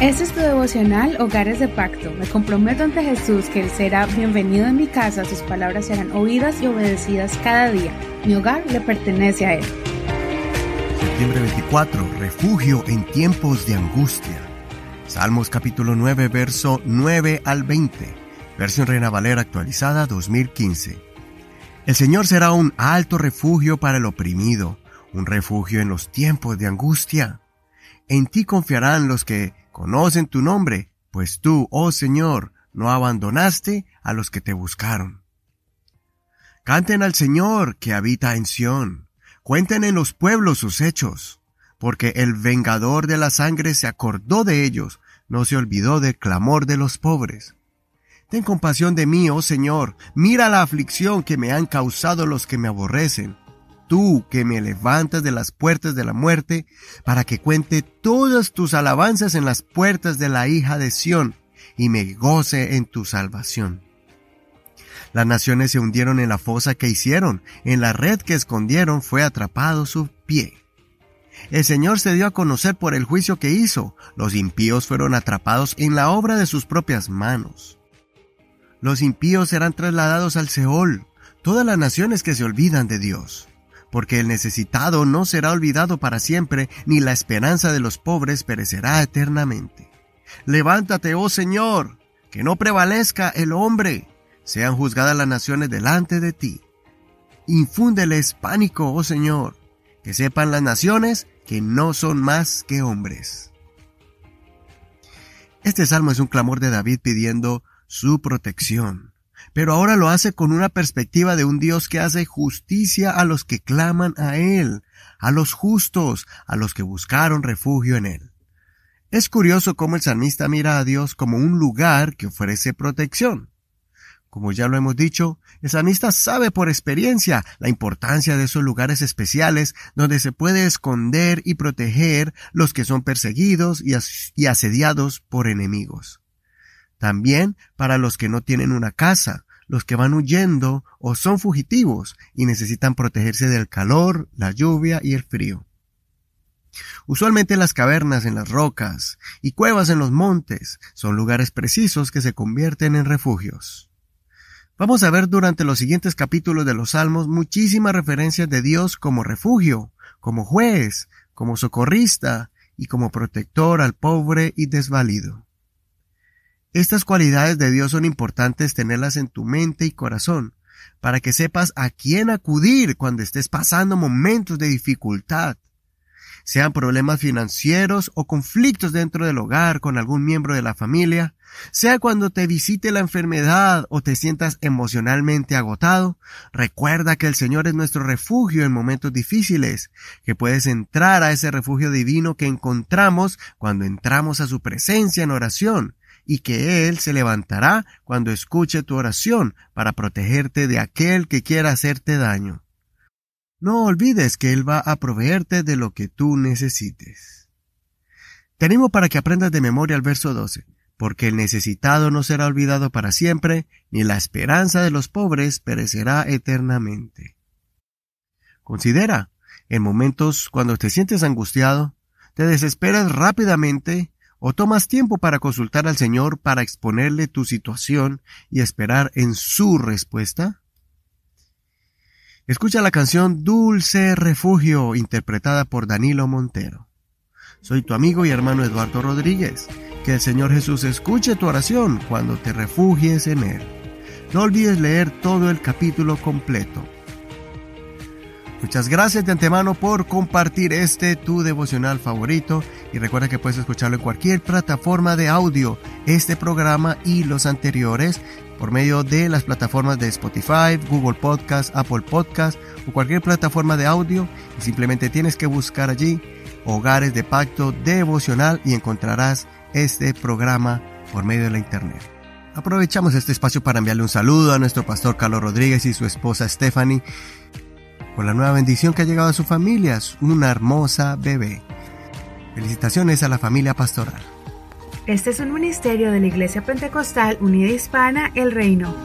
Este es tu devocional Hogares de Pacto. Me comprometo ante Jesús que Él será bienvenido en mi casa, sus palabras serán oídas y obedecidas cada día. Mi hogar le pertenece a Él. Septiembre 24. Refugio en tiempos de angustia. Salmos capítulo 9, verso 9 al 20. Versión Reina Valera actualizada 2015. El Señor será un alto refugio para el oprimido, un refugio en los tiempos de angustia. En ti confiarán los que conocen tu nombre, pues tú, oh Señor, no abandonaste a los que te buscaron. Canten al Señor que habita en Sión, cuenten en los pueblos sus hechos, porque el vengador de la sangre se acordó de ellos, no se olvidó del clamor de los pobres. Ten compasión de mí, oh Señor, mira la aflicción que me han causado los que me aborrecen tú que me levantas de las puertas de la muerte, para que cuente todas tus alabanzas en las puertas de la hija de Sión, y me goce en tu salvación. Las naciones se hundieron en la fosa que hicieron, en la red que escondieron fue atrapado su pie. El Señor se dio a conocer por el juicio que hizo, los impíos fueron atrapados en la obra de sus propias manos. Los impíos serán trasladados al Seol, todas las naciones que se olvidan de Dios porque el necesitado no será olvidado para siempre, ni la esperanza de los pobres perecerá eternamente. Levántate, oh Señor, que no prevalezca el hombre, sean juzgadas las naciones delante de ti. Infúndeles pánico, oh Señor, que sepan las naciones que no son más que hombres. Este salmo es un clamor de David pidiendo su protección pero ahora lo hace con una perspectiva de un Dios que hace justicia a los que claman a Él, a los justos, a los que buscaron refugio en Él. Es curioso cómo el salmista mira a Dios como un lugar que ofrece protección. Como ya lo hemos dicho, el salmista sabe por experiencia la importancia de esos lugares especiales donde se puede esconder y proteger los que son perseguidos y asediados por enemigos. También para los que no tienen una casa, los que van huyendo o son fugitivos y necesitan protegerse del calor, la lluvia y el frío. Usualmente las cavernas en las rocas y cuevas en los montes son lugares precisos que se convierten en refugios. Vamos a ver durante los siguientes capítulos de los Salmos muchísimas referencias de Dios como refugio, como juez, como socorrista y como protector al pobre y desvalido. Estas cualidades de Dios son importantes tenerlas en tu mente y corazón, para que sepas a quién acudir cuando estés pasando momentos de dificultad, sean problemas financieros o conflictos dentro del hogar con algún miembro de la familia, sea cuando te visite la enfermedad o te sientas emocionalmente agotado, recuerda que el Señor es nuestro refugio en momentos difíciles, que puedes entrar a ese refugio divino que encontramos cuando entramos a su presencia en oración, y que Él se levantará cuando escuche tu oración para protegerte de aquel que quiera hacerte daño. No olvides que Él va a proveerte de lo que tú necesites. Te animo para que aprendas de memoria el verso 12, porque el necesitado no será olvidado para siempre, ni la esperanza de los pobres perecerá eternamente. Considera, en momentos cuando te sientes angustiado, te desesperas rápidamente ¿O tomas tiempo para consultar al Señor para exponerle tu situación y esperar en su respuesta? Escucha la canción Dulce Refugio interpretada por Danilo Montero. Soy tu amigo y hermano Eduardo Rodríguez. Que el Señor Jesús escuche tu oración cuando te refugies en Él. No olvides leer todo el capítulo completo. Muchas gracias de antemano por compartir este tu devocional favorito y recuerda que puedes escucharlo en cualquier plataforma de audio, este programa y los anteriores por medio de las plataformas de Spotify, Google Podcast, Apple Podcast o cualquier plataforma de audio y simplemente tienes que buscar allí Hogares de Pacto Devocional y encontrarás este programa por medio de la internet. Aprovechamos este espacio para enviarle un saludo a nuestro pastor Carlos Rodríguez y su esposa Stephanie por la nueva bendición que ha llegado a su familia, una hermosa bebé. Felicitaciones a la familia pastoral. Este es un ministerio de la Iglesia Pentecostal Unida Hispana El Reino.